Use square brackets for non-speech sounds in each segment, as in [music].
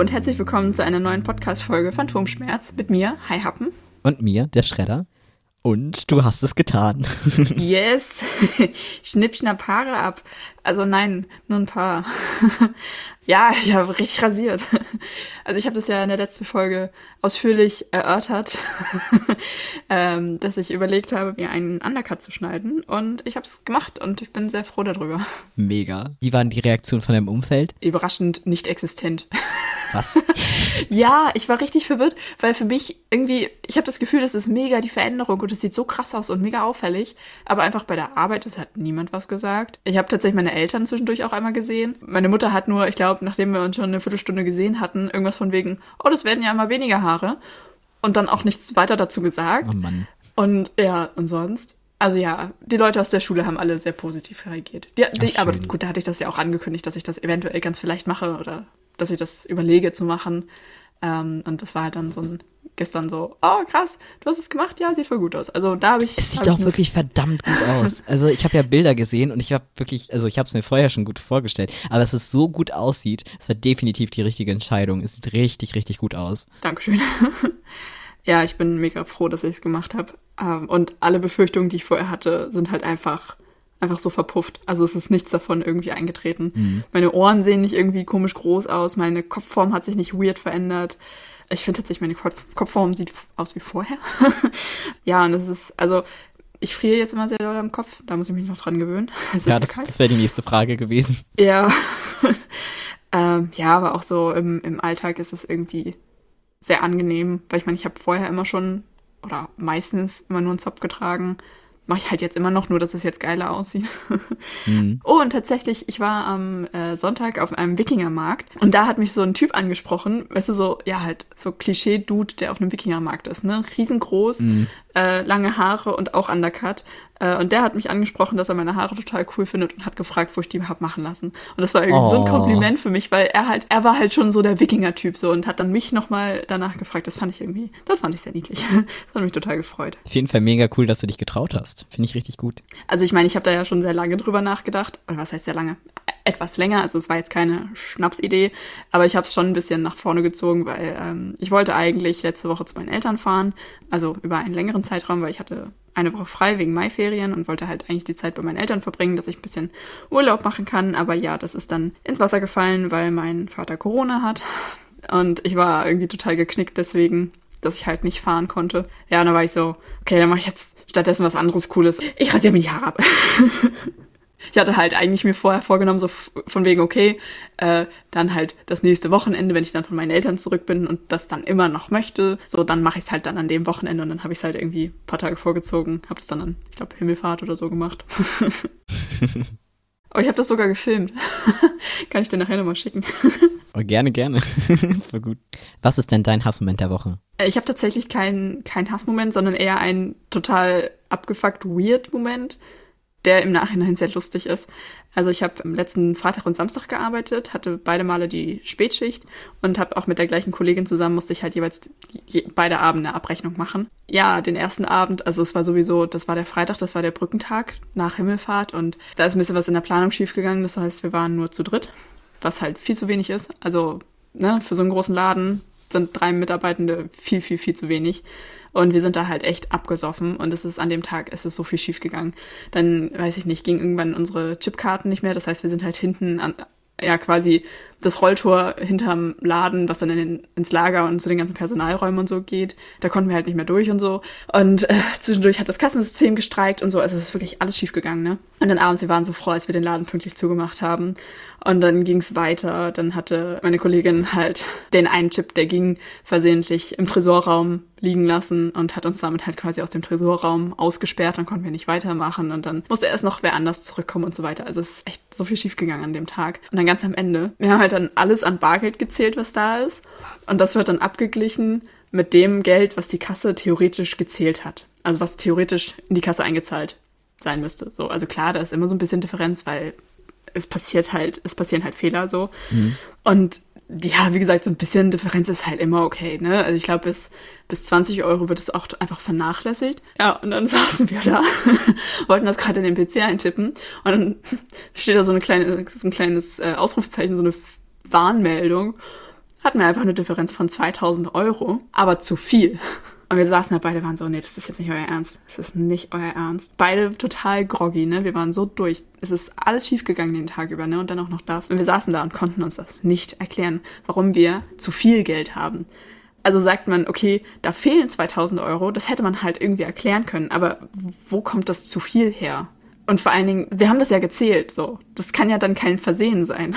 und herzlich willkommen zu einer neuen Podcast-Folge Phantomschmerz mit mir, Hi Happen. Und mir, der Schredder. Und du hast es getan. yes. [laughs] Schnipp, schnapp Haare ab. Also nein, nur ein paar. [laughs] ja, ich habe richtig rasiert. Also ich habe das ja in der letzten Folge ausführlich erörtert, [laughs] ähm, dass ich überlegt habe, mir einen Undercut zu schneiden. Und ich habe es gemacht und ich bin sehr froh darüber. Mega. Wie waren die Reaktionen von deinem Umfeld? Überraschend nicht existent. Was? [laughs] ja, ich war richtig verwirrt, weil für mich irgendwie, ich habe das Gefühl, das ist mega die Veränderung und es sieht so krass aus und mega auffällig. Aber einfach bei der Arbeit, es hat niemand was gesagt. Ich habe tatsächlich meine Eltern zwischendurch auch einmal gesehen. Meine Mutter hat nur, ich glaube, nachdem wir uns schon eine Viertelstunde gesehen hatten, irgendwas von wegen, oh, das werden ja immer weniger Haare. Und dann auch nichts weiter dazu gesagt. Oh Mann. Und ja, und sonst? Also ja, die Leute aus der Schule haben alle sehr positiv reagiert. Die, die, aber gut, da hatte ich das ja auch angekündigt, dass ich das eventuell ganz vielleicht mache oder dass ich das überlege zu machen. Ähm, und das war halt dann so ein gestern so, oh krass, du hast es gemacht, ja, sieht voll gut aus. Also da habe ich. Es sieht auch wirklich verdammt gut [laughs] aus. Also ich habe ja Bilder gesehen und ich habe wirklich, also ich habe es mir vorher schon gut vorgestellt, aber dass es so gut aussieht, es war definitiv die richtige Entscheidung. Es sieht richtig, richtig gut aus. Dankeschön. [laughs] ja, ich bin mega froh, dass ich es gemacht habe. Ähm, und alle Befürchtungen, die ich vorher hatte, sind halt einfach einfach so verpufft. Also es ist nichts davon irgendwie eingetreten. Mhm. Meine Ohren sehen nicht irgendwie komisch groß aus, meine Kopfform hat sich nicht weird verändert. Ich finde tatsächlich, meine Kopfform sieht aus wie vorher. [laughs] ja, und es ist, also ich friere jetzt immer sehr doll am Kopf, da muss ich mich noch dran gewöhnen. [laughs] ja, das, das wäre die nächste Frage gewesen. Ja. [laughs] ähm, ja, aber auch so im, im Alltag ist es irgendwie sehr angenehm, weil ich meine, ich habe vorher immer schon oder meistens immer nur einen Zopf getragen mache ich halt jetzt immer noch, nur dass es jetzt geiler aussieht. [laughs] mhm. Oh, und tatsächlich, ich war am äh, Sonntag auf einem Wikingermarkt und da hat mich so ein Typ angesprochen, weißt du, so, ja, halt, so Klischee-Dude, der auf einem Wikingermarkt ist, ne? Riesengroß, mhm. äh, lange Haare und auch Undercut. Äh, und der hat mich angesprochen, dass er meine Haare total cool findet und hat gefragt, wo ich die hab machen lassen. Und das war irgendwie oh. so ein oh. Kompliment für mich, weil er halt, er war halt schon so der Wikinger-Typ so und hat dann mich nochmal danach gefragt. Das fand ich irgendwie, das fand ich sehr niedlich. [laughs] Das hat mich total gefreut. Auf jeden Fall mega cool, dass du dich getraut hast. Finde ich richtig gut. Also ich meine, ich habe da ja schon sehr lange drüber nachgedacht. Oder was heißt sehr lange? Etwas länger. Also es war jetzt keine Schnapsidee, aber ich habe es schon ein bisschen nach vorne gezogen, weil ähm, ich wollte eigentlich letzte Woche zu meinen Eltern fahren. Also über einen längeren Zeitraum, weil ich hatte eine Woche frei wegen Maiferien und wollte halt eigentlich die Zeit bei meinen Eltern verbringen, dass ich ein bisschen Urlaub machen kann. Aber ja, das ist dann ins Wasser gefallen, weil mein Vater Corona hat. Und ich war irgendwie total geknickt deswegen, dass ich halt nicht fahren konnte. Ja, und dann war ich so, okay, dann mache ich jetzt stattdessen was anderes Cooles. Ich rasiere mir die Haare ab. [laughs] ich hatte halt eigentlich mir vorher vorgenommen, so von wegen, okay, äh, dann halt das nächste Wochenende, wenn ich dann von meinen Eltern zurück bin und das dann immer noch möchte, so dann mache ich es halt dann an dem Wochenende und dann habe ich es halt irgendwie ein paar Tage vorgezogen, habe es dann an, ich glaube, Himmelfahrt oder so gemacht. [laughs] oh, ich habe das sogar gefilmt. [laughs] Kann ich dir nachher nochmal schicken. [laughs] oh, gerne, gerne. Voll gut. Was ist denn dein Hassmoment der Woche? Äh, ich habe tatsächlich keinen kein Hassmoment, sondern eher einen total abgefuckt weird Moment der im Nachhinein sehr lustig ist. Also ich habe am letzten Freitag und Samstag gearbeitet, hatte beide Male die Spätschicht und habe auch mit der gleichen Kollegin zusammen, musste ich halt jeweils je, beide Abende Abrechnung machen. Ja, den ersten Abend, also es war sowieso, das war der Freitag, das war der Brückentag nach Himmelfahrt und da ist ein bisschen was in der Planung schiefgegangen. Das heißt, wir waren nur zu dritt, was halt viel zu wenig ist. Also ne, für so einen großen Laden sind drei Mitarbeitende viel, viel, viel zu wenig. Und wir sind da halt echt abgesoffen und es ist an dem Tag, es ist so viel schief gegangen. Dann, weiß ich nicht, ging irgendwann unsere Chipkarten nicht mehr. Das heißt, wir sind halt hinten an, ja quasi das Rolltor hinterm Laden, was dann in den, ins Lager und zu den ganzen Personalräumen und so geht. Da konnten wir halt nicht mehr durch und so. Und äh, zwischendurch hat das Kassensystem gestreikt und so. Also es ist wirklich alles schief gegangen, ne? Und dann abends, wir waren so froh, als wir den Laden pünktlich zugemacht haben. Und dann ging es weiter. Dann hatte meine Kollegin halt den einen Chip, der ging versehentlich im Tresorraum liegen lassen und hat uns damit halt quasi aus dem Tresorraum ausgesperrt. Dann konnten wir nicht weitermachen und dann musste erst noch wer anders zurückkommen und so weiter. Also es ist echt so viel schief gegangen an dem Tag. Und dann ganz am Ende, wir haben halt dann alles an Bargeld gezählt, was da ist. Und das wird dann abgeglichen mit dem Geld, was die Kasse theoretisch gezählt hat. Also was theoretisch in die Kasse eingezahlt sein müsste. So, also klar, da ist immer so ein bisschen Differenz, weil es passiert halt, es passieren halt Fehler so. Mhm. Und ja, wie gesagt, so ein bisschen Differenz ist halt immer okay, ne? Also ich glaube, bis, bis 20 Euro wird es auch einfach vernachlässigt. Ja, und dann [laughs] saßen wir da, [laughs] wollten das gerade in den PC eintippen und dann [laughs] steht da so, eine kleine, so ein kleines äh, Ausrufezeichen, so eine Warnmeldung. hatten wir einfach eine Differenz von 2000 Euro, aber zu viel. Und wir saßen da beide, waren so, nee, das ist jetzt nicht euer Ernst. Das ist nicht euer Ernst. Beide total groggy, ne? Wir waren so durch. Es ist alles schiefgegangen den Tag über, ne? Und dann auch noch das. Und wir saßen da und konnten uns das nicht erklären, warum wir zu viel Geld haben. Also sagt man, okay, da fehlen 2000 Euro, das hätte man halt irgendwie erklären können. Aber wo kommt das zu viel her? Und vor allen Dingen, wir haben das ja gezählt, so. Das kann ja dann kein Versehen sein.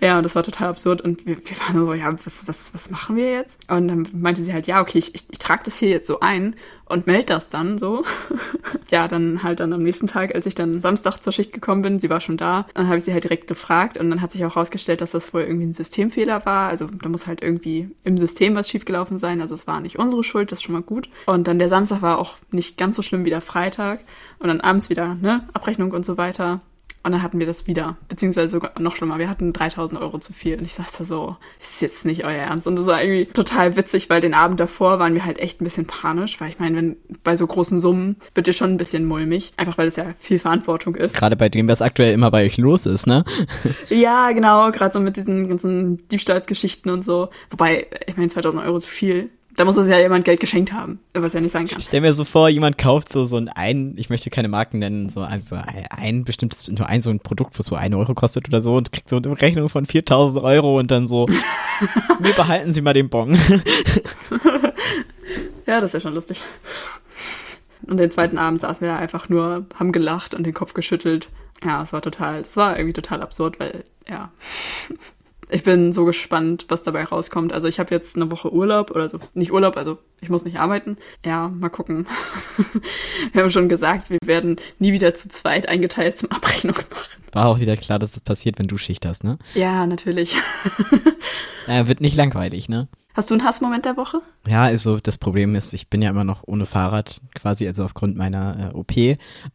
Ja, und das war total absurd. Und wir, wir waren so, ja, was, was, was machen wir jetzt? Und dann meinte sie halt, ja, okay, ich, ich, ich trage das hier jetzt so ein und melde das dann so. [laughs] ja, dann halt dann am nächsten Tag, als ich dann Samstag zur Schicht gekommen bin, sie war schon da, dann habe ich sie halt direkt gefragt und dann hat sich auch herausgestellt, dass das wohl irgendwie ein Systemfehler war. Also da muss halt irgendwie im System was schiefgelaufen sein. Also es war nicht unsere Schuld, das ist schon mal gut. Und dann der Samstag war auch nicht ganz so schlimm wie der Freitag. Und dann abends wieder, ne, Abrechnung und so weiter. Und dann hatten wir das wieder, beziehungsweise sogar noch schlimmer. Wir hatten 3000 Euro zu viel. Und ich saß da so, ist jetzt nicht euer Ernst. Und das war irgendwie total witzig, weil den Abend davor waren wir halt echt ein bisschen panisch. Weil ich meine, wenn bei so großen Summen wird dir schon ein bisschen mulmig. Einfach weil es ja viel Verantwortung ist. Gerade bei dem, was aktuell immer bei euch los ist, ne? [laughs] ja, genau. Gerade so mit diesen ganzen Diebstahlsgeschichten und so. Wobei, ich meine, 2000 Euro zu viel. Da muss uns ja jemand Geld geschenkt haben, was ja nicht sein kann. Ich stell mir so vor, jemand kauft so, so ein, ein, ich möchte keine Marken nennen, so also ein bestimmtes, nur ein so ein Produkt, was so ein Euro kostet oder so und kriegt so eine Rechnung von 4000 Euro und dann so, [laughs] wir behalten Sie mal den Bon. ja, das wäre schon lustig. Und den zweiten Abend saßen wir einfach nur, haben gelacht und den Kopf geschüttelt. Ja, es war total, es war irgendwie total absurd, weil, ja ich bin so gespannt, was dabei rauskommt. Also ich habe jetzt eine Woche Urlaub oder so. Nicht Urlaub, also ich muss nicht arbeiten. Ja, mal gucken. [laughs] wir haben schon gesagt, wir werden nie wieder zu zweit eingeteilt zum Abrechnung machen. War auch wieder klar, dass es das passiert, wenn du Schicht hast, ne? Ja, natürlich. [laughs] äh, wird nicht langweilig, ne? Hast du einen Hassmoment der Woche? Ja, also das Problem ist, ich bin ja immer noch ohne Fahrrad quasi, also aufgrund meiner äh, OP.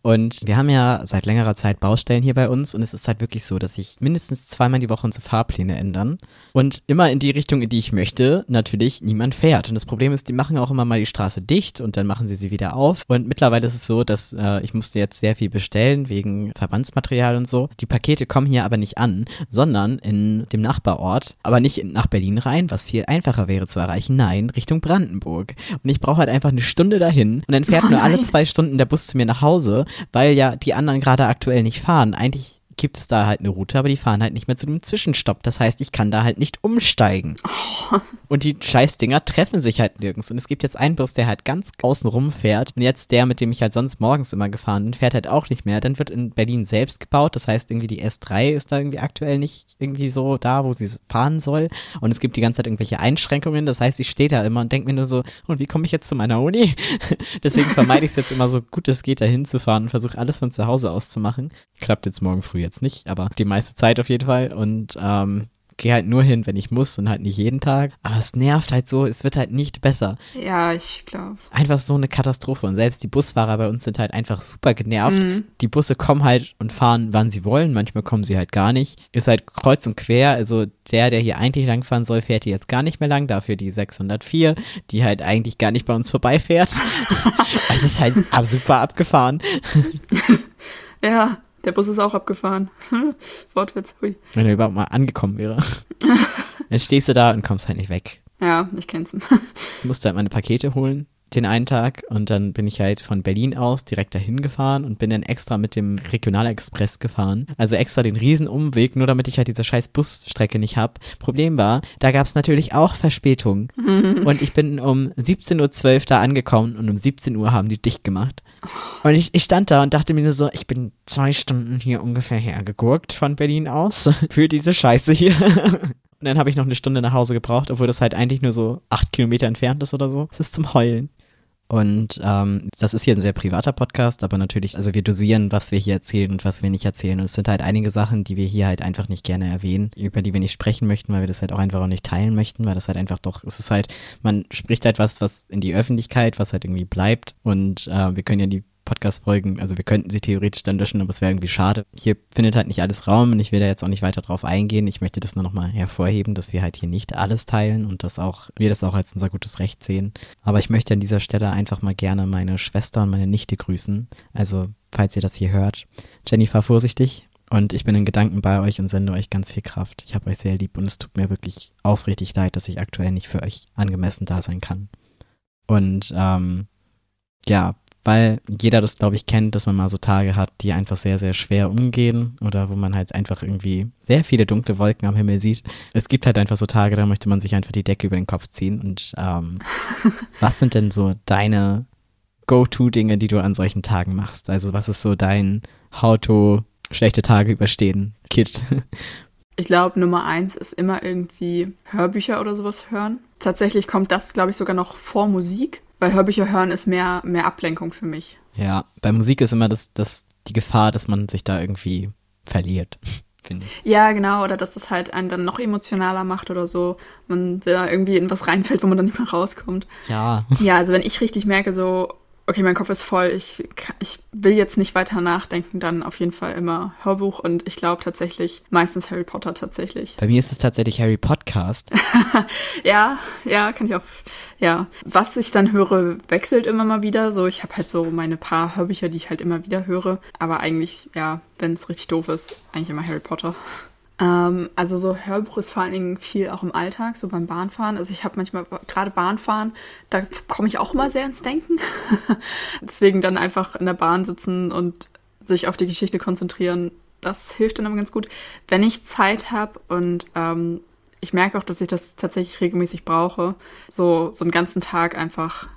Und wir haben ja seit längerer Zeit Baustellen hier bei uns und es ist halt wirklich so, dass sich mindestens zweimal die Woche unsere Fahrpläne ändern. Und immer in die Richtung, in die ich möchte, natürlich niemand fährt. Und das Problem ist, die machen auch immer mal die Straße dicht und dann machen sie sie wieder auf. Und mittlerweile ist es so, dass äh, ich musste jetzt sehr viel bestellen wegen Verbandsmaterial und so. Die Pakete kommen hier aber nicht an, sondern in dem Nachbarort, aber nicht nach Berlin rein, was viel einfacher wäre wäre zu erreichen. Nein, Richtung Brandenburg. Und ich brauche halt einfach eine Stunde dahin und dann fährt oh nur alle zwei Stunden der Bus zu mir nach Hause, weil ja die anderen gerade aktuell nicht fahren. Eigentlich gibt es da halt eine Route, aber die fahren halt nicht mehr zu einem Zwischenstopp. Das heißt, ich kann da halt nicht umsteigen. Oh. [laughs] Und die Scheißdinger treffen sich halt nirgends. Und es gibt jetzt einen Bus, der halt ganz außen rum fährt. Und jetzt der, mit dem ich halt sonst morgens immer gefahren bin, fährt halt auch nicht mehr. Dann wird in Berlin selbst gebaut. Das heißt, irgendwie die S3 ist da irgendwie aktuell nicht irgendwie so da, wo sie fahren soll. Und es gibt die ganze Zeit irgendwelche Einschränkungen. Das heißt, ich stehe da immer und denke mir nur so, und wie komme ich jetzt zu meiner Uni? [laughs] Deswegen vermeide ich es jetzt immer so gut es geht, da hinzufahren und versuche alles von zu Hause aus zu machen. Klappt jetzt morgen früh jetzt nicht, aber die meiste Zeit auf jeden Fall. Und ähm, gehe halt nur hin, wenn ich muss und halt nicht jeden Tag. Aber es nervt halt so, es wird halt nicht besser. Ja, ich glaube. Einfach so eine Katastrophe. Und selbst die Busfahrer bei uns sind halt einfach super genervt. Mhm. Die Busse kommen halt und fahren, wann sie wollen. Manchmal kommen sie halt gar nicht. Ist halt kreuz und quer. Also der, der hier eigentlich langfahren soll, fährt hier jetzt gar nicht mehr lang. Dafür die 604, die halt eigentlich gar nicht bei uns vorbeifährt. [laughs] es ist halt super abgefahren. [laughs] ja. Der Bus ist auch abgefahren. [laughs] Wortwitz, hui. Wenn er überhaupt mal angekommen wäre. [laughs] Dann stehst du da und kommst halt nicht weg. Ja, ich kenn's. ich musste halt meine Pakete holen den einen Tag und dann bin ich halt von Berlin aus direkt dahin gefahren und bin dann extra mit dem Regionalexpress gefahren. Also extra den Riesenumweg, nur damit ich halt diese scheiß Busstrecke nicht hab. Problem war, da gab es natürlich auch Verspätung. [laughs] und ich bin um 17.12 Uhr da angekommen und um 17 Uhr haben die dicht gemacht. Und ich, ich stand da und dachte mir so, ich bin zwei Stunden hier ungefähr hergegurkt von Berlin aus [laughs] für diese Scheiße hier. [laughs] Und dann habe ich noch eine Stunde nach Hause gebraucht, obwohl das halt eigentlich nur so acht Kilometer entfernt ist oder so. Das ist zum Heulen. Und ähm, das ist hier ein sehr privater Podcast, aber natürlich, also wir dosieren, was wir hier erzählen und was wir nicht erzählen. Und es sind halt einige Sachen, die wir hier halt einfach nicht gerne erwähnen, über die wir nicht sprechen möchten, weil wir das halt auch einfach auch nicht teilen möchten, weil das halt einfach doch, es ist halt, man spricht halt was, was in die Öffentlichkeit, was halt irgendwie bleibt. Und äh, wir können ja die Podcast-Folgen, also wir könnten sie theoretisch dann löschen, aber es wäre irgendwie schade. Hier findet halt nicht alles Raum und ich will da jetzt auch nicht weiter drauf eingehen. Ich möchte das nur nochmal hervorheben, dass wir halt hier nicht alles teilen und dass auch, wir das auch als unser gutes Recht sehen. Aber ich möchte an dieser Stelle einfach mal gerne meine Schwester und meine Nichte grüßen. Also, falls ihr das hier hört. Jenny, fahr vorsichtig Und ich bin in Gedanken bei euch und sende euch ganz viel Kraft. Ich habe euch sehr lieb und es tut mir wirklich aufrichtig leid, dass ich aktuell nicht für euch angemessen da sein kann. Und ähm, ja, weil jeder das, glaube ich, kennt, dass man mal so Tage hat, die einfach sehr, sehr schwer umgehen oder wo man halt einfach irgendwie sehr viele dunkle Wolken am Himmel sieht. Es gibt halt einfach so Tage, da möchte man sich einfach die Decke über den Kopf ziehen. Und ähm, [laughs] was sind denn so deine Go-To-Dinge, die du an solchen Tagen machst? Also was ist so dein How-to schlechte Tage überstehen, Kit? [laughs] Ich glaube, Nummer eins ist immer irgendwie Hörbücher oder sowas hören. Tatsächlich kommt das, glaube ich, sogar noch vor Musik. Weil Hörbücher hören ist mehr, mehr Ablenkung für mich. Ja, bei Musik ist immer das, das, die Gefahr, dass man sich da irgendwie verliert, [laughs] finde ich. Ja, genau, oder dass das halt einen dann noch emotionaler macht oder so. Man da irgendwie in was reinfällt, wo man dann nicht mehr rauskommt. Ja. Ja, also wenn ich richtig merke, so, okay, mein Kopf ist voll, ich, ich will jetzt nicht weiter nachdenken, dann auf jeden Fall immer Hörbuch und ich glaube tatsächlich meistens Harry Potter tatsächlich. Bei mir ist es tatsächlich Harry Podcast. [laughs] ja, ja, kann ich auch, ja. Was ich dann höre, wechselt immer mal wieder. So, ich habe halt so meine paar Hörbücher, die ich halt immer wieder höre, aber eigentlich, ja, wenn es richtig doof ist, eigentlich immer Harry Potter. Ähm, also so Hörbuch ist vor allen Dingen viel auch im Alltag, so beim Bahnfahren. Also ich habe manchmal gerade Bahnfahren, da komme ich auch immer sehr ins Denken. [laughs] Deswegen dann einfach in der Bahn sitzen und sich auf die Geschichte konzentrieren, das hilft dann immer ganz gut. Wenn ich Zeit habe und ähm, ich merke auch, dass ich das tatsächlich regelmäßig brauche, so, so einen ganzen Tag einfach,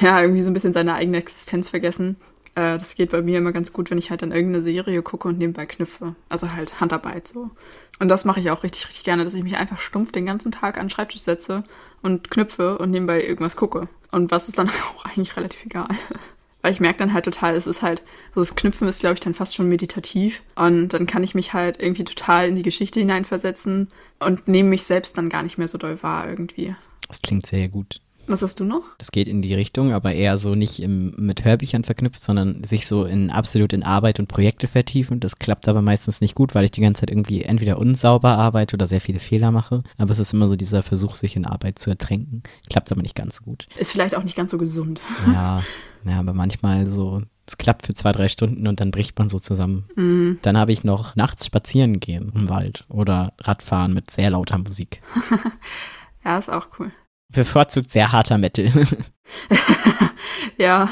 ja, irgendwie so ein bisschen seine eigene Existenz vergessen äh, das geht bei mir immer ganz gut, wenn ich halt dann irgendeine Serie gucke und nebenbei knüpfe. Also halt Handarbeit so. Und das mache ich auch richtig, richtig gerne, dass ich mich einfach stumpf den ganzen Tag an den Schreibtisch setze und knüpfe und nebenbei irgendwas gucke. Und was ist dann [laughs] auch eigentlich relativ egal. [laughs] Weil ich merke dann halt total, es ist halt, also das Knüpfen ist, glaube ich, dann fast schon meditativ. Und dann kann ich mich halt irgendwie total in die Geschichte hineinversetzen und nehme mich selbst dann gar nicht mehr so doll wahr irgendwie. Das klingt sehr gut. Was hast du noch? Das geht in die Richtung, aber eher so nicht im, mit Hörbüchern verknüpft, sondern sich so in absolut in Arbeit und Projekte vertiefen. Das klappt aber meistens nicht gut, weil ich die ganze Zeit irgendwie entweder unsauber arbeite oder sehr viele Fehler mache. Aber es ist immer so dieser Versuch, sich in Arbeit zu ertränken. Klappt aber nicht ganz so gut. Ist vielleicht auch nicht ganz so gesund. Ja, ja aber manchmal so es klappt für zwei, drei Stunden und dann bricht man so zusammen. Mm. Dann habe ich noch nachts spazieren gehen im Wald oder Radfahren mit sehr lauter Musik. [laughs] ja, ist auch cool bevorzugt sehr harter Metal. [laughs] ja.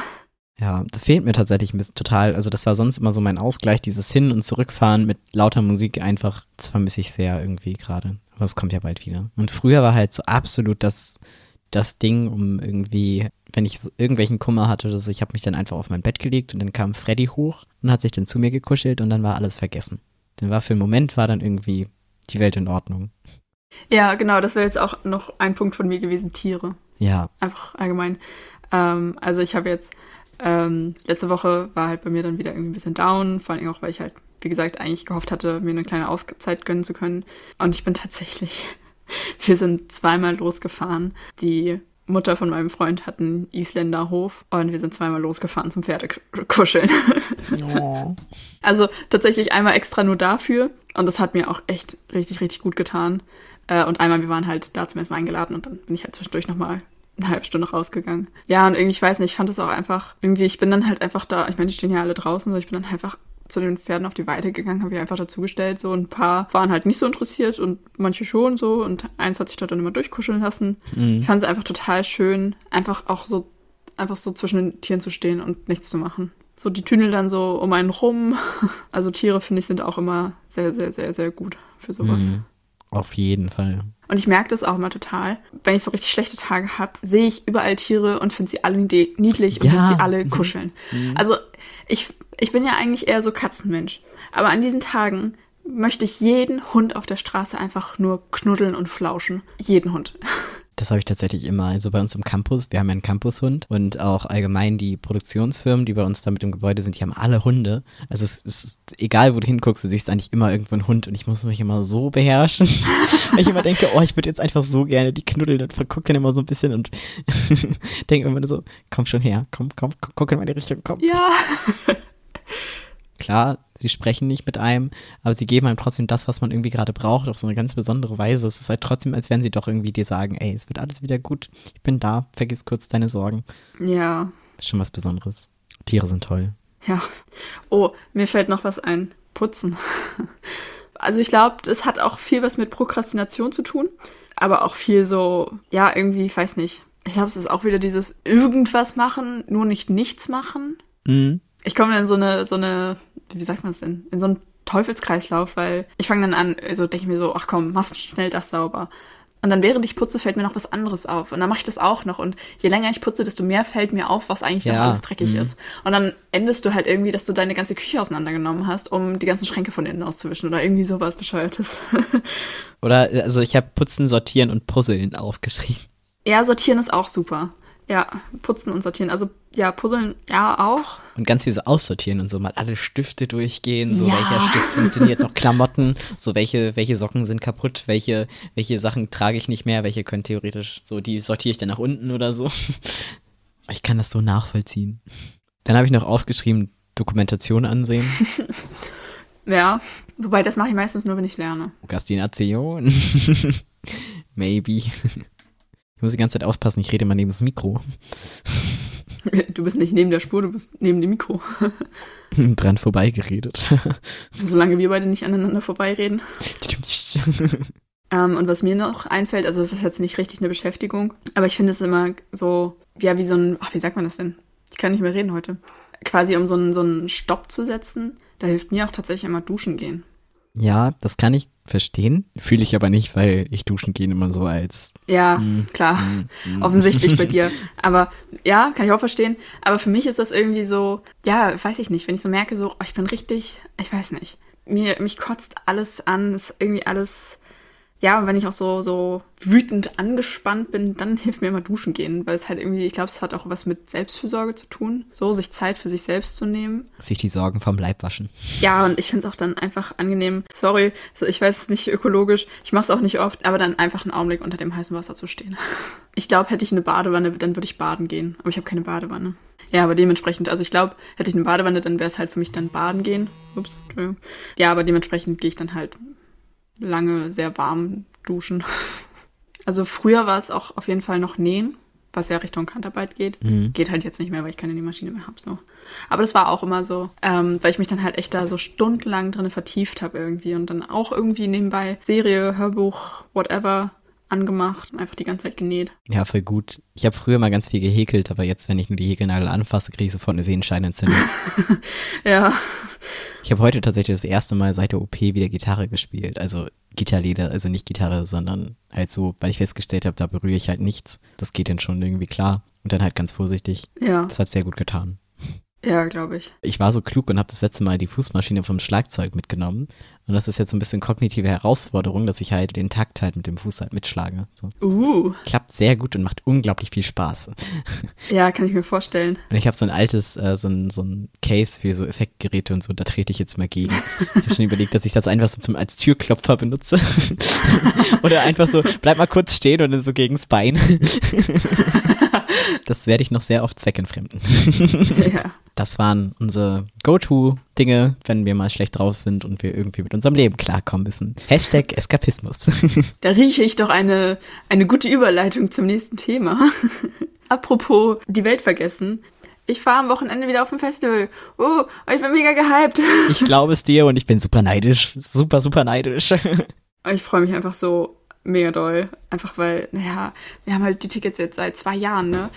Ja, das fehlt mir tatsächlich ein bisschen total. Also das war sonst immer so mein Ausgleich, dieses Hin- und Zurückfahren mit lauter Musik einfach, das vermisse ich sehr irgendwie gerade. Aber es kommt ja bald wieder. Und früher war halt so absolut das, das Ding, um irgendwie, wenn ich so irgendwelchen Kummer hatte oder so, ich habe mich dann einfach auf mein Bett gelegt und dann kam Freddy hoch und hat sich dann zu mir gekuschelt und dann war alles vergessen. Dann war für einen Moment war dann irgendwie die Welt in Ordnung. Ja, genau, das wäre jetzt auch noch ein Punkt von mir gewesen, Tiere. Ja. Einfach allgemein. Ähm, also ich habe jetzt, ähm, letzte Woche war halt bei mir dann wieder irgendwie ein bisschen down, vor allem auch, weil ich halt, wie gesagt, eigentlich gehofft hatte, mir eine kleine Auszeit gönnen zu können. Und ich bin tatsächlich, [laughs] wir sind zweimal losgefahren. Die Mutter von meinem Freund hat einen Isländerhof und wir sind zweimal losgefahren zum Pferdekuscheln. [laughs] Oh. Also tatsächlich einmal extra nur dafür und das hat mir auch echt richtig, richtig gut getan. Äh, und einmal, wir waren halt da zum Essen eingeladen und dann bin ich halt zwischendurch nochmal eine halbe Stunde rausgegangen. Ja, und irgendwie, ich weiß nicht, ich fand es auch einfach, irgendwie, ich bin dann halt einfach da, ich meine, die stehen ja alle draußen, so ich bin dann einfach zu den Pferden auf die Weide gegangen, habe ich einfach dazugestellt. So ein paar waren halt nicht so interessiert und manche schon so. Und eins hat sich da dann immer durchkuscheln lassen. Mhm. Ich fand es einfach total schön, einfach auch so, einfach so zwischen den Tieren zu stehen und nichts zu machen. So die Tünnel dann so um einen rum. [laughs] Also Tiere, finde ich, sind auch immer sehr, sehr, sehr, sehr gut für sowas. Mhm. Auf jeden Fall. Und ich merke das auch immer total. Wenn ich so richtig schlechte Tage habe, sehe ich überall Tiere und finde sie alle niedlich ja. und will sie alle kuscheln. Mhm. Also ich, ich bin ja eigentlich eher so Katzenmensch. Aber an diesen Tagen möchte ich jeden Hund auf der Straße einfach nur knuddeln und flauschen. Jeden Hund. [laughs] Das habe ich tatsächlich immer. Also bei uns im Campus, wir haben ja einen Campushund und auch allgemein die Produktionsfirmen, die bei uns da mit im Gebäude sind, die haben alle Hunde. Also es, es ist egal, wo du hinguckst, du siehst eigentlich immer irgendwo einen Hund und ich muss mich immer so beherrschen, [laughs] weil ich immer denke, oh, ich würde jetzt einfach so gerne die knuddeln und vergucke dann immer so ein bisschen und [laughs] denke immer so, komm schon her, komm, komm, guck in meine Richtung, komm. Ja. [laughs] Klar, sie sprechen nicht mit einem, aber sie geben einem trotzdem das, was man irgendwie gerade braucht, auf so eine ganz besondere Weise. Es ist halt trotzdem, als wenn sie doch irgendwie dir sagen, ey, es wird alles wieder gut, ich bin da, vergiss kurz deine Sorgen. Ja. Schon was Besonderes. Tiere sind toll. Ja. Oh, mir fällt noch was ein. Putzen. [laughs] Also ich glaube, das hat auch viel was mit Prokrastination zu tun, aber auch viel so, ja, irgendwie, ich weiß nicht. Ich glaube, es ist auch wieder dieses irgendwas machen, nur nicht nichts machen. Mhm. Ich komme in so eine, so eine, wie sagt man es denn? In so einen Teufelskreislauf, weil ich fange dann an, so denke ich mir so, ach komm, machst schnell das sauber. Und dann während ich putze, fällt mir noch was anderes auf. Und dann mache ich das auch noch. Und je länger ich putze, desto mehr fällt mir auf, was eigentlich noch Ja, alles dreckig mhm. ist. Und dann endest du halt irgendwie, dass du deine ganze Küche auseinandergenommen hast, um die ganzen Schränke von innen auszuwischen oder irgendwie sowas Bescheuertes. [laughs] Oder, also ich habe Putzen, Sortieren und Puzzeln aufgeschrieben. ja, sortieren ist auch super. Ja, putzen und sortieren. Also ja, puzzeln ja auch. Und ganz viel so aussortieren und so mal alle Stifte durchgehen, so Ja. welcher Stift funktioniert noch, Klamotten, so welche, welche Socken sind kaputt, welche, welche Sachen trage ich nicht mehr, welche können theoretisch, so die sortiere ich dann nach unten oder so. Ich kann das so nachvollziehen. Dann habe ich noch aufgeschrieben, Dokumentation ansehen, [laughs] Ja, wobei das mache ich meistens nur, wenn ich lerne. Prokrastination. [laughs] Maybe. Ich muss die ganze Zeit aufpassen, ich rede mal neben das Mikro. [laughs] Du bist nicht neben der Spur, du bist neben dem Mikro. [laughs] Dran vorbeigeredet. [laughs] Solange wir beide nicht aneinander vorbeireden. Ähm, und was mir noch einfällt, also es ist jetzt nicht richtig eine Beschäftigung, aber ich finde es immer so, ja, wie so ein, ach, wie sagt man das denn? Ich kann nicht mehr reden heute. Quasi um so einen, so einen Stopp zu setzen, da hilft mir auch tatsächlich immer duschen gehen. Ja, das kann ich verstehen. Fühle ich aber nicht, weil ich duschen gehen immer so als Ja, Mm, klar. mm, [laughs] mm. Offensichtlich bei dir. [laughs] Aber ja, kann ich auch verstehen. Aber für mich ist das irgendwie so, ja, weiß ich nicht, wenn ich so merke, so, oh, ich bin richtig, ich weiß nicht. Mir, mich kotzt alles an, ist irgendwie alles, ja, und wenn ich auch so, so wütend angespannt bin, dann hilft mir immer duschen gehen, weil es halt irgendwie, ich glaube, es hat auch was mit Selbstfürsorge zu tun, so sich Zeit für sich selbst zu nehmen. sich die Sorgen vom Leib waschen. Ja, und ich finde es auch dann einfach angenehm. Sorry, ich weiß es nicht ökologisch, ich mache es auch nicht oft, aber dann einfach einen Augenblick unter dem heißen Wasser zu stehen. [laughs] Ich glaube, hätte ich eine Badewanne, dann würde ich baden gehen. Aber ich habe keine Badewanne. Ja, aber dementsprechend, also ich glaube, hätte ich eine Badewanne, dann wäre es halt für mich dann baden gehen. Ups, Entschuldigung. Ja, aber dementsprechend gehe ich dann halt lange sehr warm duschen. Also früher war es auch auf jeden Fall noch nähen, was ja Richtung Handarbeit geht. Mhm. Geht halt jetzt nicht mehr, weil ich keine Nähmaschine mehr habe. So. Aber das war auch immer so, ähm, weil ich mich dann halt echt da so stundenlang drin vertieft habe irgendwie und dann auch irgendwie nebenbei Serie, Hörbuch, whatever angemacht und einfach die ganze Zeit genäht. Ja, voll gut. Ich habe früher mal ganz viel gehäkelt, aber jetzt, wenn ich nur die Häkelnadel anfasse, kriege ich sofort eine Sehenscheinentzündung. [laughs] Ja, ich habe heute tatsächlich das erste Mal seit der OP wieder Gitarre gespielt. Also Gitarrlieder, also nicht Gitarre, sondern halt so, weil ich festgestellt habe, da berühre ich halt nichts. Das geht dann schon irgendwie klar. Und dann halt ganz vorsichtig. ja, Das hat sehr gut getan. ja, glaube ich. Ich war so klug und habe das letzte Mal die Fußmaschine vom Schlagzeug mitgenommen. Und das ist jetzt so ein bisschen kognitive Herausforderung, dass ich halt den Takt halt mit dem Fuß halt mitschlage. So. Uh, Klappt sehr gut und macht unglaublich viel Spaß. [laughs] ja, kann ich mir vorstellen. Und ich habe so ein altes, äh, so, ein, so ein Case für so Effektgeräte und so, da trete ich jetzt mal gegen. [laughs] Ich habe schon überlegt, dass ich das einfach so zum, als Türklopfer benutze. [laughs] Oder einfach so, bleib mal kurz stehen und dann so gegens Bein. das werde ich noch sehr oft zweckentfremden. ja. Das waren unsere Go-To-Dinge, wenn wir mal schlecht drauf sind und wir irgendwie mit unserem Leben klarkommen müssen. Hashtag Eskapismus. [laughs] Da rieche ich doch eine, eine gute Überleitung zum nächsten Thema. [laughs] Apropos die Welt vergessen. Ich fahre am Wochenende wieder auf ein Festival. Oh, ich bin mega gehypt. Ich glaube es dir und ich bin super neidisch. Super, super neidisch. [laughs] Ich freue mich einfach so mega doll. Einfach weil, naja, wir haben halt die Tickets jetzt seit zwei Jahren, ne?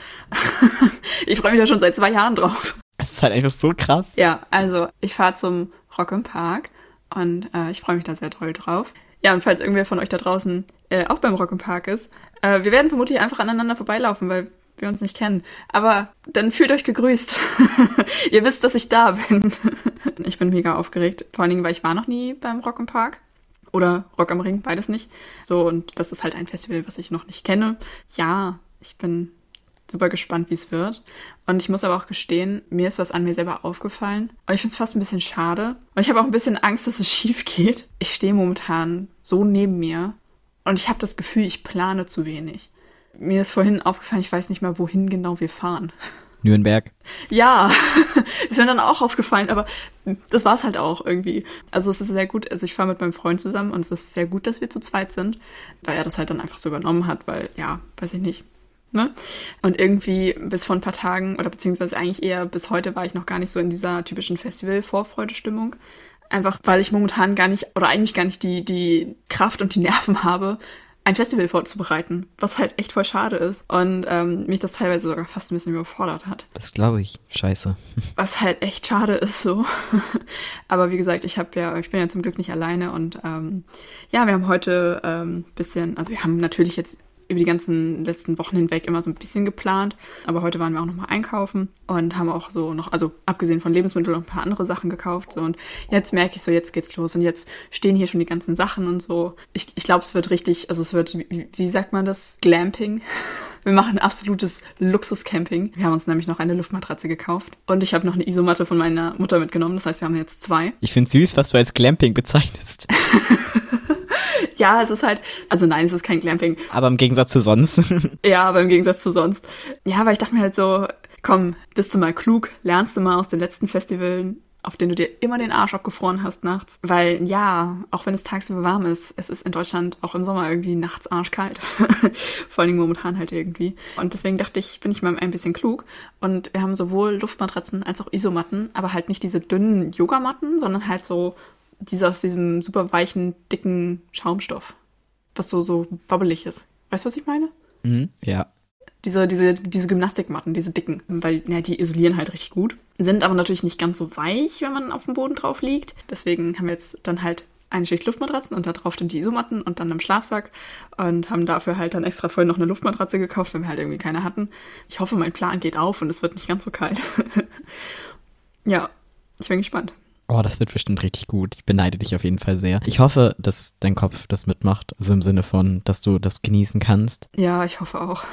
ich freue mich da schon seit zwei Jahren drauf. Es ist halt einfach so krass. Ja, also ich fahre zum Rock im Park und äh, ich freue mich da sehr toll drauf. Ja, und falls irgendwer von euch da draußen äh, auch beim Rock im Park ist, äh, wir werden vermutlich einfach aneinander vorbeilaufen, weil wir uns nicht kennen. Aber dann fühlt euch gegrüßt. [laughs] Ihr wisst, dass ich da bin. [laughs] ich bin mega aufgeregt, vor allen Dingen, weil ich war noch nie beim Rock im Park. Oder Rock am Ring, beides nicht. So, und das ist halt ein Festival, was ich noch nicht kenne. Ja, ich bin super gespannt, wie es wird. Und ich muss aber auch gestehen, mir ist was an mir selber aufgefallen. Und ich finde es fast ein bisschen schade. Und ich habe auch ein bisschen Angst, dass es [laughs] schief geht. Ich stehe momentan so neben mir und ich habe das Gefühl, ich plane zu wenig. Mir ist vorhin aufgefallen, ich weiß nicht mal, wohin genau wir fahren. Nürnberg. [laughs] Ja, [laughs] ist mir dann auch aufgefallen, aber das war es halt auch irgendwie. Also es ist sehr gut, also ich fahre mit meinem Freund zusammen und es ist sehr gut, dass wir zu zweit sind, weil er das halt dann einfach so übernommen hat, weil, ja, weiß ich nicht. Ne? Und irgendwie bis vor ein paar Tagen oder beziehungsweise eigentlich eher bis heute war ich noch gar nicht so in dieser typischen Festival-Vorfreudestimmung. Einfach, weil ich momentan gar nicht, oder eigentlich gar nicht die, die Kraft und die Nerven habe, ein Festival vorzubereiten, was halt echt voll schade ist und ähm, mich das teilweise sogar fast ein bisschen überfordert hat. Das glaube ich. Scheiße. [laughs] Was halt echt schade ist so. [laughs] Aber wie gesagt, ich habe ja, ich bin ja zum Glück nicht alleine und ähm, ja, wir haben heute ähm, bisschen, also wir haben natürlich jetzt über die ganzen letzten Wochen hinweg immer so ein bisschen geplant. Aber heute waren wir auch nochmal einkaufen und haben auch so noch, also abgesehen von Lebensmitteln, noch ein paar andere Sachen gekauft. So. Und jetzt merke ich so, jetzt geht's los und jetzt stehen hier schon die ganzen Sachen und so. Ich, ich glaube, es wird richtig, also es wird, wie, wie sagt man das? Glamping. [laughs] Wir machen absolutes Luxuscamping. Wir haben uns nämlich noch eine Luftmatratze gekauft. Und ich habe noch eine Isomatte von meiner Mutter mitgenommen. Das heißt, wir haben jetzt zwei. Ich finde süß, was du als Glamping bezeichnest. [laughs] [laughs] ja, es ist halt, also nein, es ist kein Glamping. Aber im Gegensatz zu sonst. [laughs] ja, aber im Gegensatz zu sonst. Ja, weil ich dachte mir halt so, komm, bist du mal klug, lernst du mal aus den letzten Festivalen, auf denen du dir immer den Arsch abgefroren hast nachts. Weil ja, auch wenn es tagsüber warm ist, es ist in Deutschland auch im Sommer irgendwie nachts arschkalt. [laughs] Vor allem momentan halt irgendwie. Und deswegen dachte ich, bin ich mal ein bisschen klug. Und wir haben sowohl Luftmatratzen als auch Isomatten, aber halt nicht diese dünnen Yogamatten, sondern halt so diese aus diesem super weichen, dicken Schaumstoff. Was so, so wabbelig ist. Weißt du, was ich meine? Mhm, ja. Diese, diese, diese Gymnastikmatten, diese dicken, weil ja, die isolieren halt richtig gut. Sind aber natürlich nicht ganz so weich, wenn man auf dem Boden drauf liegt. Deswegen haben wir jetzt dann halt eine Schicht Luftmatratzen und da drauf dann die Isomatten und dann im Schlafsack und haben dafür halt dann extra voll noch eine Luftmatratze gekauft, wenn wir halt irgendwie keine hatten. Ich hoffe, mein Plan geht auf und es wird nicht ganz so kalt. [laughs] ja, ich bin gespannt. Oh, das wird bestimmt richtig gut. Ich beneide dich auf jeden Fall sehr. Ich hoffe, dass dein Kopf das mitmacht. Also im Sinne von, dass du das genießen kannst. Ja, ich hoffe auch.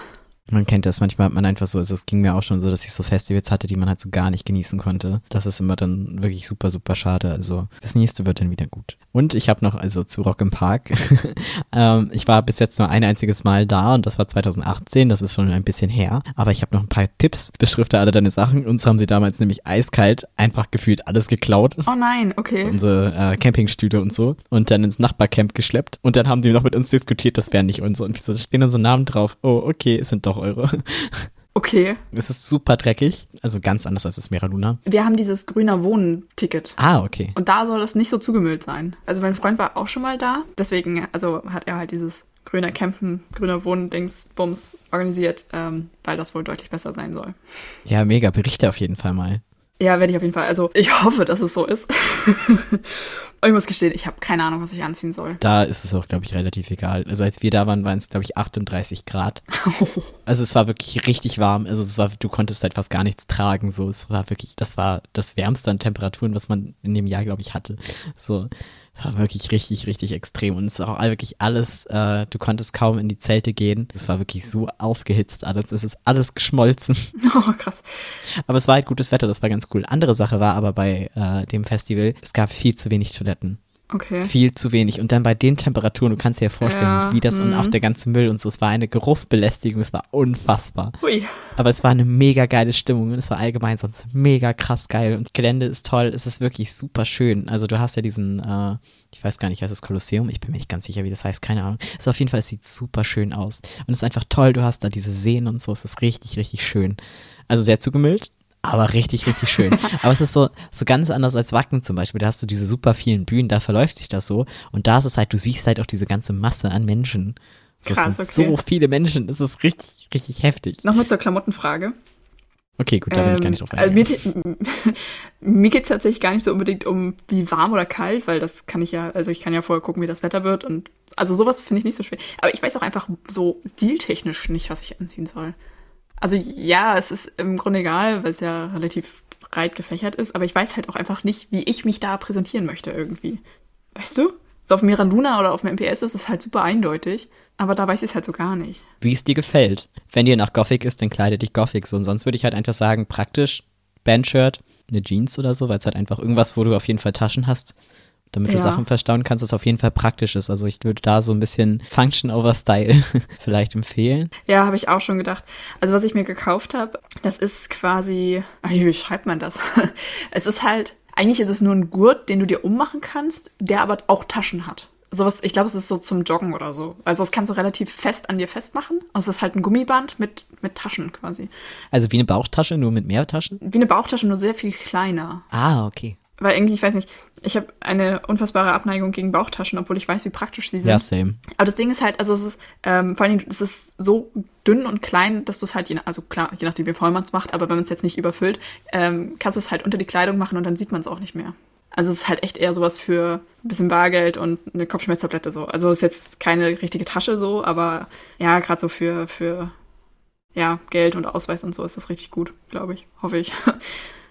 Man kennt das, manchmal hat man einfach so, also es ging mir auch schon so, dass ich so Festivals hatte, die man halt so gar nicht genießen konnte. Das ist immer dann wirklich super, super schade. Also das nächste wird dann wieder gut. Und ich habe noch, also zu Rock im Park, [laughs] ähm, ich war bis jetzt nur ein einziges Mal da und das war 2018, das ist schon ein bisschen her. Aber ich habe noch ein paar Tipps, beschrifte alle deine Sachen. Uns haben sie damals nämlich eiskalt einfach gefühlt alles geklaut. Oh nein, okay. Unsere äh, Campingstühle und so. Und dann ins Nachbarcamp geschleppt. Und dann haben die noch mit uns diskutiert, das wäre nicht unser. Und so, da stehen unsere Namen drauf. Oh, okay, es sind doch eure. [laughs] Okay. Es ist super dreckig, also ganz anders als das Mera Luna. Wir haben dieses grüner Wohnen-Ticket. Ah, okay. Und da soll das nicht so zugemüllt sein. Also mein Freund war auch schon mal da. Deswegen, also hat er halt dieses grüner Campen, grüner Wohnen-Dings, Bums organisiert, ähm, weil das wohl deutlich besser sein soll. Ja, mega. Berichte auf jeden Fall mal. Ja, werde ich auf jeden Fall. Also ich hoffe, dass es so ist. [laughs] Und ich muss gestehen, ich habe keine Ahnung, was ich anziehen soll. Da ist es auch, glaube ich, relativ egal. Also als wir da waren, waren es, glaube ich, 38 Grad. [laughs] Also es war wirklich richtig warm. Also es war, du konntest halt fast gar nichts tragen. So, es war wirklich, das war das wärmste an Temperaturen, was man in dem Jahr, glaube ich, hatte. So, es war wirklich richtig, richtig extrem. Und es ist auch wirklich alles, äh, du konntest kaum in die Zelte gehen. Es war wirklich so aufgehitzt alles. Es ist alles geschmolzen. [laughs] Oh, krass. Aber es war halt gutes Wetter, das war ganz cool. Andere Sache war aber bei äh, dem Festival, es gab viel zu wenig Toiletten. Okay. Viel zu wenig. Und dann bei den Temperaturen, du kannst dir ja vorstellen, Ja, wie das und mhm. auch der ganze Müll und so, es war eine Geruchsbelästigung, es war unfassbar. Hui. Aber es war eine mega geile Stimmung und es war allgemein sonst mega krass geil. Und das Gelände ist toll, es ist wirklich super schön. Also du hast ja diesen, äh, ich weiß gar nicht, heißt das Kolosseum? Ich bin mir nicht ganz sicher, wie das heißt, keine Ahnung. Es ist auf jeden Fall, es sieht super schön aus. Und es ist einfach toll, du hast da diese Seen und so, es ist richtig, richtig schön. Also sehr zugemüllt, aber richtig, richtig schön. [laughs] aber es ist so, so ganz anders als Wacken zum Beispiel. Da hast du diese super vielen Bühnen, da verläuft sich das so. Und da ist es halt, du siehst halt auch diese ganze Masse an Menschen. So, Krass, okay. so viele Menschen, es ist richtig, richtig heftig. Nochmal zur Klamottenfrage. Okay, gut, da will ich gar Ähm, nicht drauf also eingehen. mir, [laughs] mir geht es tatsächlich gar nicht so unbedingt um wie warm oder kalt, weil das kann ich ja, also ich kann ja vorher gucken, wie das Wetter wird und also sowas finde ich nicht so schwer. Aber ich weiß auch einfach so stiltechnisch nicht, was ich anziehen soll. Also ja, es ist im Grunde egal, weil es ja relativ breit gefächert ist, aber ich weiß halt auch einfach nicht, wie ich mich da präsentieren möchte irgendwie. Weißt du? So auf Mira Luna oder auf dem MPS ist es halt super eindeutig, aber da weiß ich es halt so gar nicht. Wie es dir gefällt. Wenn dir nach Gothic ist, dann kleide dich Gothic so. Und sonst würde ich halt einfach sagen, praktisch, Bandshirt, eine Jeans oder so, weil es halt einfach irgendwas, wo du auf jeden Fall Taschen hast, damit du Ja. Sachen verstauen kannst, das auf jeden Fall praktisch ist. Also ich würde da so ein bisschen Function over Style [laughs] vielleicht empfehlen. Ja, habe ich auch schon gedacht. Also was ich mir gekauft habe, das ist quasi, wie schreibt man das? [laughs] es ist halt, eigentlich ist es nur ein Gurt, den du dir ummachen kannst, der aber auch Taschen hat. Sowas, ich glaube, es ist so zum Joggen oder so. Also das kannst du relativ fest an dir festmachen. Also es ist halt ein Gummiband mit, mit Taschen quasi. Also wie eine Bauchtasche, nur mit mehr Taschen. Wie eine Bauchtasche, nur sehr viel kleiner. Ah, okay. Weil irgendwie, ich weiß nicht, ich habe eine unfassbare Abneigung gegen Bauchtaschen, obwohl ich weiß, wie praktisch sie sind. Ja, same. Aber das Ding ist halt, also es ist, ähm, vor allem, es ist so dünn und klein, dass du es halt, je, also klar, je nachdem, wie voll man es macht, aber wenn man es jetzt nicht überfüllt, ähm, kannst du es halt unter die Kleidung machen und dann sieht man es auch nicht mehr. Also es ist halt echt eher sowas für ein bisschen Bargeld und eine Kopfschmerztablette so. Also es ist jetzt keine richtige Tasche so, aber ja, gerade so für, für ja, Geld und Ausweis und so ist das richtig gut, glaube ich, hoffe ich. [laughs]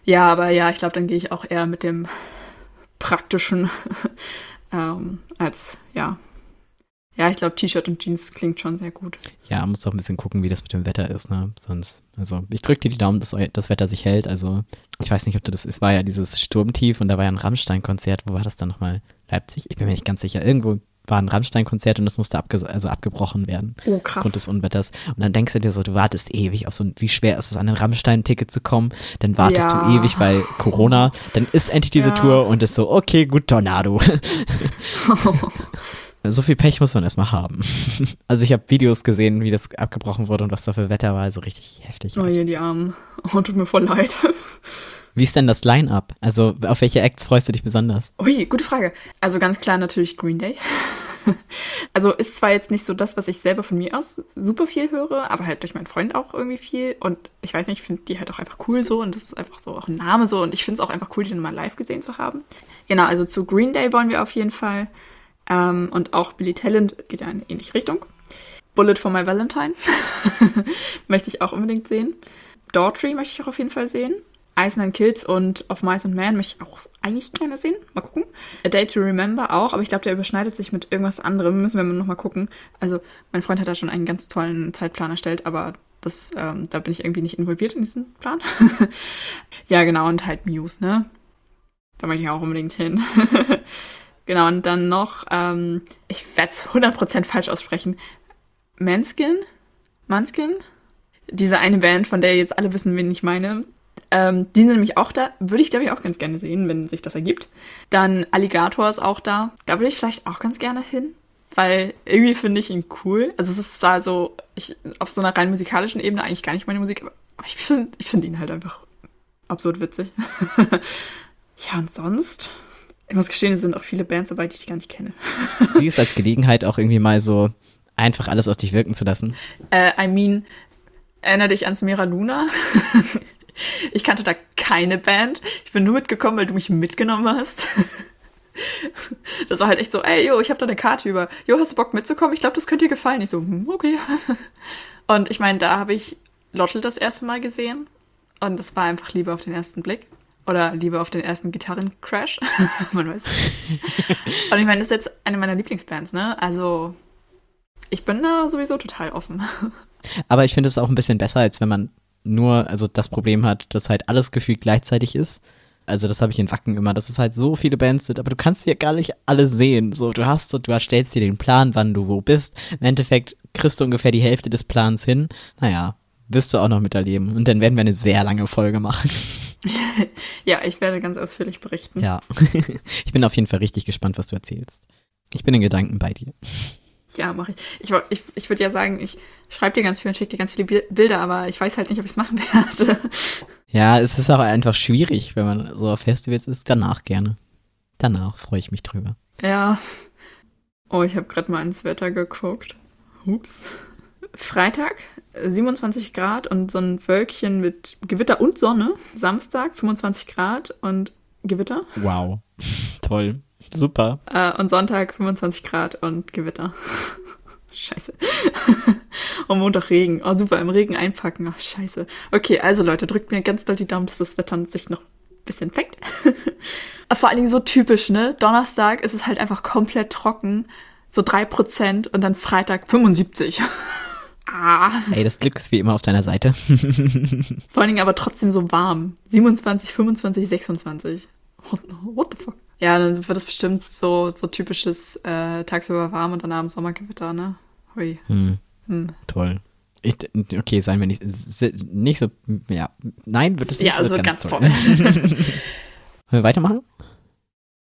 ja, aber ja, ich glaube, dann gehe ich auch eher mit dem praktischen [laughs] ähm, als ja. Ja, ich glaube, T-Shirt und Jeans klingt schon sehr gut. Ja, muss doch ein bisschen gucken, wie das mit dem Wetter ist, ne? Sonst, also ich drücke dir die Daumen, dass das Wetter sich hält. Also, ich weiß nicht, ob du das, es war ja dieses Sturmtief und da war ja ein Rammstein-Konzert. Wo war das dann nochmal? Leipzig? Ich bin mir nicht ganz sicher. Irgendwo war ein Rammstein-Konzert und das musste abge also abgebrochen werden. Oh, krass. Aufgrund des Unwetters. Und dann denkst du dir so, du wartest ewig auf so ein, wie schwer ist es, an ein Rammstein-Ticket zu kommen. Dann wartest Ja. du ewig, weil Corona. Dann ist endlich diese Ja. Tour und ist so, okay, gut, Tornado. [laughs] so viel Pech muss man erstmal haben. [laughs] Also ich habe Videos gesehen, wie das abgebrochen wurde und was da für Wetter war. Also richtig heftig. Oh je, die Armen. Oh, tut mir voll leid. Wie ist denn das Line-Up? Also auf welche Acts freust du dich besonders? Ui, gute Frage. Also ganz klar natürlich Green Day. [laughs] Also ist zwar jetzt nicht so das, was ich selber von mir aus super viel höre, aber halt durch meinen Freund auch irgendwie viel. Und ich weiß nicht, ich finde die halt auch einfach cool so und das ist einfach so auch ein Name so und ich finde es auch einfach cool, die dann mal live gesehen zu haben. Genau, also zu Green Day wollen wir auf jeden Fall. Ähm, und auch Billy Talent geht ja in eine ähnliche Richtung. Bullet for My Valentine [laughs] möchte ich auch unbedingt sehen. Daughtry möchte ich auch auf jeden Fall sehen. Iceland Kills und Of Mice and Men möchte ich auch eigentlich gerne sehen. Mal gucken. A Day to Remember auch, aber ich glaube, der überschneidet sich mit irgendwas anderem. Müssen wir mal nochmal gucken. Also, mein Freund hat da schon einen ganz tollen Zeitplan erstellt, aber das, ähm, da bin ich irgendwie nicht involviert in diesen Plan. [laughs] ja, genau, und halt Muse, ne? Da möchte ich auch unbedingt hin. [laughs] genau, und dann noch, ähm, ich werde es 100% falsch aussprechen. Manskin? Manskin? Diese eine Band, von der jetzt alle wissen, wen ich meine. Ähm, die sind nämlich auch da. Würde ich, glaube ich, auch ganz gerne sehen, wenn sich das ergibt. Dann Alligator ist auch da. Da würde ich vielleicht auch ganz gerne hin. Weil irgendwie finde ich ihn cool. Also es ist zwar so, ich, auf so einer rein musikalischen Ebene eigentlich gar nicht meine Musik, aber ich finde ich find ihn halt einfach absurd witzig. [laughs] ja, und sonst? Ich muss gestehen, es sind auch viele Bands dabei, die ich gar nicht kenne. [laughs] Sie ist als Gelegenheit auch irgendwie mal so einfach alles auf dich wirken zu lassen. Äh, I mean, erinnere dich an Smira Luna? [laughs] [laughs] ich kannte da keine Band. Ich bin nur mitgekommen, weil du mich mitgenommen hast. [laughs] Das war halt echt so, ey, yo, ich habe da eine Karte über. Jo, hast du Bock mitzukommen? Ich glaube, das könnte dir gefallen. Ich so, hm, okay. [laughs] Und ich meine, da habe ich Lottel das erste Mal gesehen. Und das war einfach Liebe auf den ersten Blick. Oder Liebe auf den ersten Gitarrencrash. Man weiß. nicht. Und ich meine, das ist jetzt eine meiner Lieblingsbands, ne? Also, ich bin da sowieso total offen. Aber ich finde es auch ein bisschen besser, als wenn man nur, also das Problem hat, dass halt alles gefühlt gleichzeitig ist. Also das habe ich in Wacken immer, dass es halt so viele Bands sind, aber du kannst ja gar nicht alle sehen. So, du hast, du erstellst dir den Plan, wann du wo bist. Im Endeffekt kriegst du ungefähr die Hälfte des Plans hin. Naja, wirst du auch noch miterleben. Und dann werden wir eine sehr lange Folge machen. [laughs] Ja, ich werde ganz ausführlich berichten. Ja. [laughs] ich bin auf jeden Fall richtig gespannt, was du erzählst. Ich bin in Gedanken bei dir. Ja, mache ich. Ich, ich, ich würde ja sagen, ich schreibe dir ganz viel und schicke dir ganz viele Bi- Bilder, aber ich weiß halt nicht, ob ich es machen [laughs] werde. Ja, es ist auch einfach schwierig, wenn man so auf Festivals ist. Danach gerne. Danach freue ich mich drüber. Ja. Oh, ich habe gerade mal ins Wetter geguckt. Ups. Freitag 27 Grad und so ein Wölkchen mit Gewitter und Sonne. Samstag 25 Grad und Gewitter. Wow. Toll. Super. Äh, und Sonntag 25 Grad und Gewitter. [laughs] Scheiße. [laughs] und Montag Regen. Oh, super, im Regen einpacken. Ach, scheiße. Okay, also Leute, drückt mir ganz doll die Daumen, dass das Wetter sich noch ein bisschen fängt. [laughs] Vor allen Dingen so typisch, ne? Donnerstag ist es halt einfach komplett trocken. So 3% und dann Freitag 75. ah. Ey, das Glück ist wie immer auf deiner Seite. Vor allen Dingen aber trotzdem so warm. 27, 25, 26. What, what the fuck? Ja, dann wird es bestimmt so, so typisches äh, tagsüber warm und dann abends Sommergewitter, ne? Hui. Hm, Hm. toll. Ich, okay, seien wir nicht, nicht so, ja, nein, wird es nicht Ja, so also ganz, ganz toll. toll. [laughs] [laughs] Wollen wir weitermachen?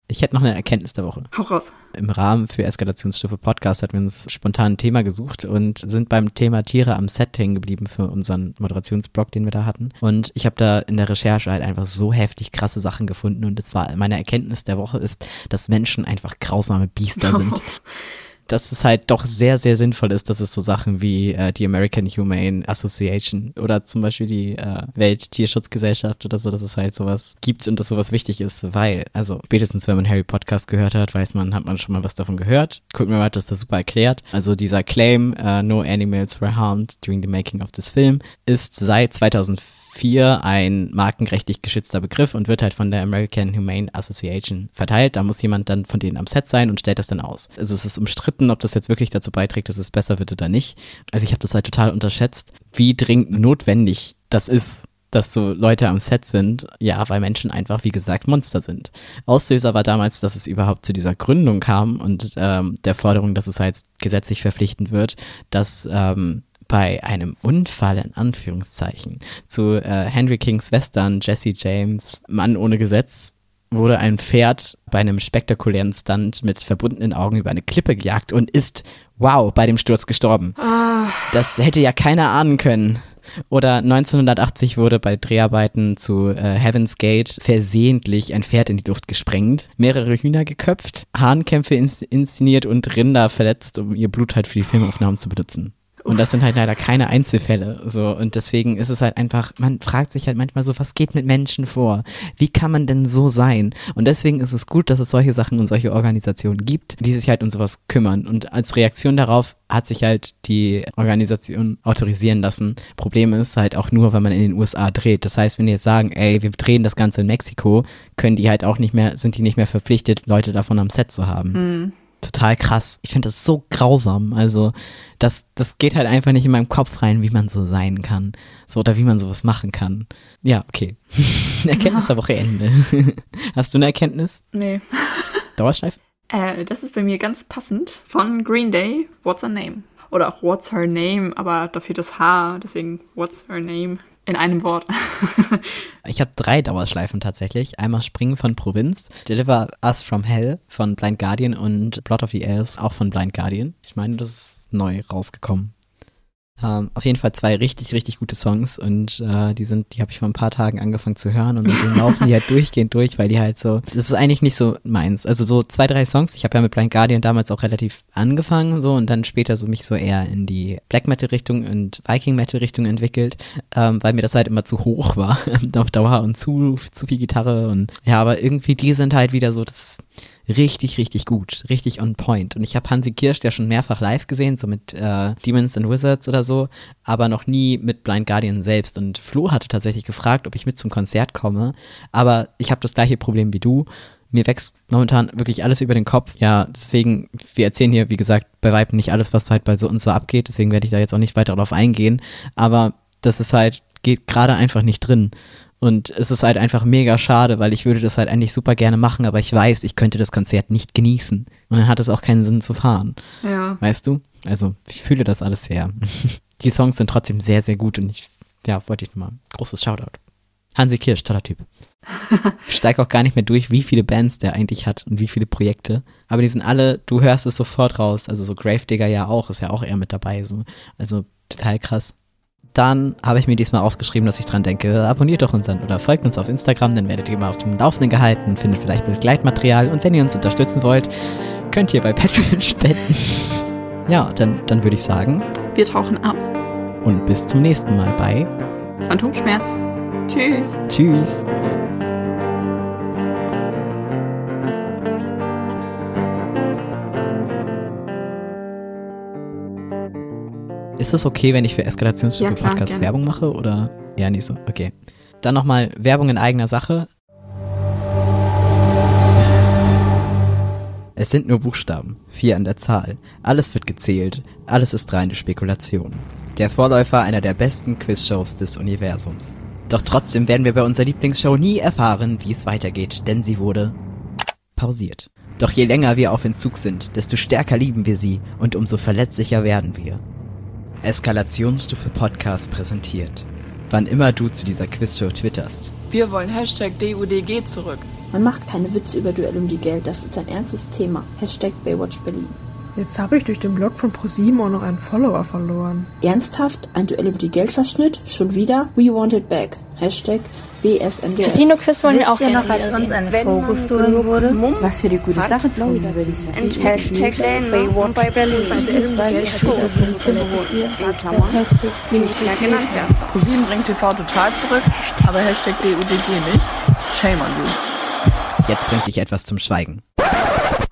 Ich hätte noch eine Erkenntnis der Woche. Hau raus. Im Rahmen für Eskalationsstufe Podcast hatten wir uns spontan ein Thema gesucht und sind beim Thema Tiere am Set hängen geblieben für unseren Moderationsblog, den wir da hatten. Und ich habe da in der Recherche halt einfach so heftig krasse Sachen gefunden und es war meine Erkenntnis der Woche ist, dass Menschen einfach grausame Biester [laughs] sind. [laughs] dass es halt doch sehr, sehr sinnvoll ist, dass es so Sachen wie äh, die American Humane Association oder zum Beispiel die äh, Welttierschutzgesellschaft oder so, dass es halt sowas gibt und dass sowas wichtig ist, weil, also spätestens wenn man Harry Podcast gehört hat, weiß man, hat man schon mal was davon gehört. Guckt mir mal, das da super erklärt. Also dieser Claim, uh, no animals were harmed during the making of this film, ist seit 2004 4 ein markenrechtlich geschützter Begriff und wird halt von der American Humane Association verteilt. Da muss jemand dann von denen am Set sein und stellt das dann aus. Also es ist umstritten, ob das jetzt wirklich dazu beiträgt, dass es besser wird oder nicht. Also ich habe das halt total unterschätzt, wie dringend notwendig das ist, dass so Leute am Set sind, ja, weil Menschen einfach, wie gesagt, Monster sind. Auslöser war damals, dass es überhaupt zu dieser Gründung kam und ähm, der Forderung, dass es halt gesetzlich verpflichtend wird, dass ähm, bei einem Unfall in Anführungszeichen zu äh, Henry Kings Western Jesse James Mann ohne Gesetz wurde ein Pferd bei einem spektakulären Stunt mit verbundenen Augen über eine Klippe gejagt und ist, wow, bei dem Sturz gestorben. Ah. Das hätte ja keiner ahnen können. Oder 1980 wurde bei Dreharbeiten zu äh, Heaven's Gate versehentlich ein Pferd in die Luft gesprengt, mehrere Hühner geköpft, Hahnkämpfe ins inszeniert und Rinder verletzt, um ihr Blut halt für die Filmaufnahmen zu benutzen. Und das sind halt leider keine Einzelfälle. So, und deswegen ist es halt einfach, man fragt sich halt manchmal so, was geht mit Menschen vor? Wie kann man denn so sein? Und deswegen ist es gut, dass es solche Sachen und solche Organisationen gibt, die sich halt um sowas kümmern. Und als Reaktion darauf hat sich halt die Organisation autorisieren lassen. Problem ist halt auch nur, wenn man in den USA dreht. Das heißt, wenn die jetzt sagen, ey, wir drehen das Ganze in Mexiko, können die halt auch nicht mehr, sind die nicht mehr verpflichtet, Leute davon am Set zu haben. Hm total krass. Ich finde das so grausam. Also, das, das geht halt einfach nicht in meinem Kopf rein, wie man so sein kann. So, oder wie man sowas machen kann. Ja, okay. [laughs] Erkenntnis der Woche Ende. [laughs] Hast du eine Erkenntnis? Nee. [laughs] Dauerschleife? Äh, das ist bei mir ganz passend von Green Day, What's Her Name? Oder auch What's Her Name, aber da fehlt das H, deswegen What's Her Name? In einem Wort. [laughs] ich habe drei Dauerschleifen tatsächlich. Einmal Springen von Provinz, Deliver Us from Hell von Blind Guardian und Blood of the Elves auch von Blind Guardian. Ich meine, das ist neu rausgekommen. Ähm, auf jeden Fall zwei richtig, richtig gute Songs und äh, die sind, die habe ich vor ein paar Tagen angefangen zu hören und seitdem laufen die halt [laughs] durchgehend durch, weil die halt so, das ist eigentlich nicht so meins. Also so zwei, drei Songs, ich habe ja mit Blind Guardian damals auch relativ angefangen so und dann später so mich so eher in die Black Metal Richtung und Viking Metal Richtung entwickelt, ähm, weil mir das halt immer zu hoch war [laughs] auf Dauer und zu, zu viel Gitarre und ja, aber irgendwie die sind halt wieder so, das richtig, richtig gut, richtig on point. Und ich habe Hansi Kirsch ja schon mehrfach live gesehen, so mit äh, Demons and Wizards oder so, aber noch nie mit Blind Guardian selbst. Und Flo hatte tatsächlich gefragt, ob ich mit zum Konzert komme, aber ich habe das gleiche Problem wie du. Mir wächst momentan wirklich alles über den Kopf. Ja, deswegen, wir erzählen hier, wie gesagt, bei Weitem nicht alles, was halt bei so und so abgeht. Deswegen werde ich da jetzt auch nicht weiter darauf eingehen. Aber das ist halt, geht gerade einfach nicht drin. Und es ist halt einfach mega schade, weil ich würde das halt eigentlich super gerne machen, aber ich weiß, ich könnte das Konzert nicht genießen. Und dann hat es auch keinen Sinn zu fahren. Ja. Weißt du? Also, ich fühle das alles sehr. [laughs] Die Songs sind trotzdem sehr, sehr gut und ich, ja, wollte ich nochmal. Großes Shoutout. Hansi Kirsch, toller Typ. [laughs] Ich steige auch gar nicht mehr durch, wie viele Bands der eigentlich hat und wie viele Projekte. Aber die sind alle, du hörst es sofort raus. Also so Gravedigger ja auch, ist ja auch eher mit dabei. So. Also total krass dann habe ich mir diesmal aufgeschrieben, dass ich dran denke, abonniert doch unseren oder folgt uns auf Instagram, dann werdet ihr immer auf dem Laufenden gehalten, findet vielleicht Begleitmaterial und wenn ihr uns unterstützen wollt, könnt ihr bei [laughs] Patreon spenden. ja, dann, dann würde ich sagen, wir tauchen ab. Und bis zum nächsten Mal bei Phantomschmerz. Tschüss. Tschüss. Ist es okay, wenn ich für Eskalationsstufe ja, Podcast gerne. Werbung mache oder eher nicht so? Okay. Dann nochmal Werbung in eigener Sache. Es sind nur Buchstaben, vier an der Zahl. Alles wird gezählt, alles ist reine Spekulation. Der Vorläufer einer der besten Quizshows des Universums. Doch trotzdem werden wir bei unserer Lieblingsshow nie erfahren, wie es weitergeht, denn sie wurde pausiert. Doch je länger wir auf Entzug sind, desto stärker lieben wir sie und umso verletzlicher werden wir. Eskalationsstufe Podcast präsentiert. Wann immer du zu dieser Quizshow twitterst. Wir wollen Hashtag DUDG zurück. Man macht keine Witze über Duell um die Geld, das ist ein ernstes Thema. Hashtag Baywatch Berlin. Jetzt habe ich durch den Blog von ProSieben auch noch einen Follower verloren. Ernsthaft? Ein Duell um die Geldverschnitt? Schon wieder? We want it back. Hashtag BSMDS. Casino-Quiz wollen wir auch gerne noch, als uns ein Vogel gestohlen wurde? Was für die gute? Sache tun, würde ich sagen. Und Hashtag Baywatch bei Berlin. die nicht mehr genannt werden. ProSieben bringt TV total zurück, aber Hashtag DUDG nicht. Shame on you. Jetzt bringt dich etwas zum Schweigen.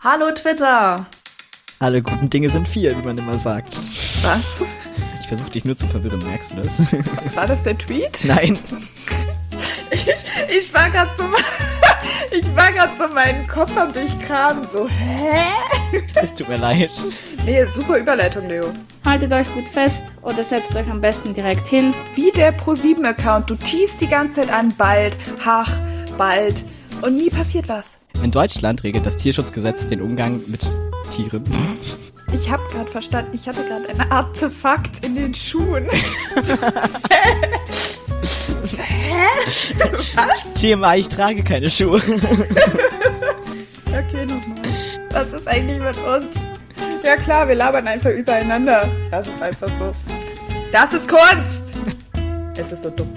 Hallo Twitter! Alle guten Dinge sind vier, wie man immer sagt. Was? Ich versuche dich nur zu verwirren, merkst du das? War das der Tweet? Nein. Ich, ich war gerade so, [laughs] ich war gerade so meinen Kopf am durchkramen, so, hä? Es tut mir leid. Nee, super Überleitung, Leo. Haltet euch gut fest oder setzt euch am besten direkt hin. Wie der Pro7-Account. Du teast die ganze Zeit an, bald, hach, bald. Und nie passiert was. In Deutschland regelt das Tierschutzgesetz den Umgang mit Tieren. Ich habe gerade verstanden, ich hatte gerade ein Artefakt in den Schuhen. [laughs] [laughs] TMI, ich trage keine Schuhe. [laughs] Okay, nochmal. Was ist eigentlich mit uns? Ja klar, wir labern einfach übereinander. Das ist einfach so. Das ist Kunst! Es ist so dumm.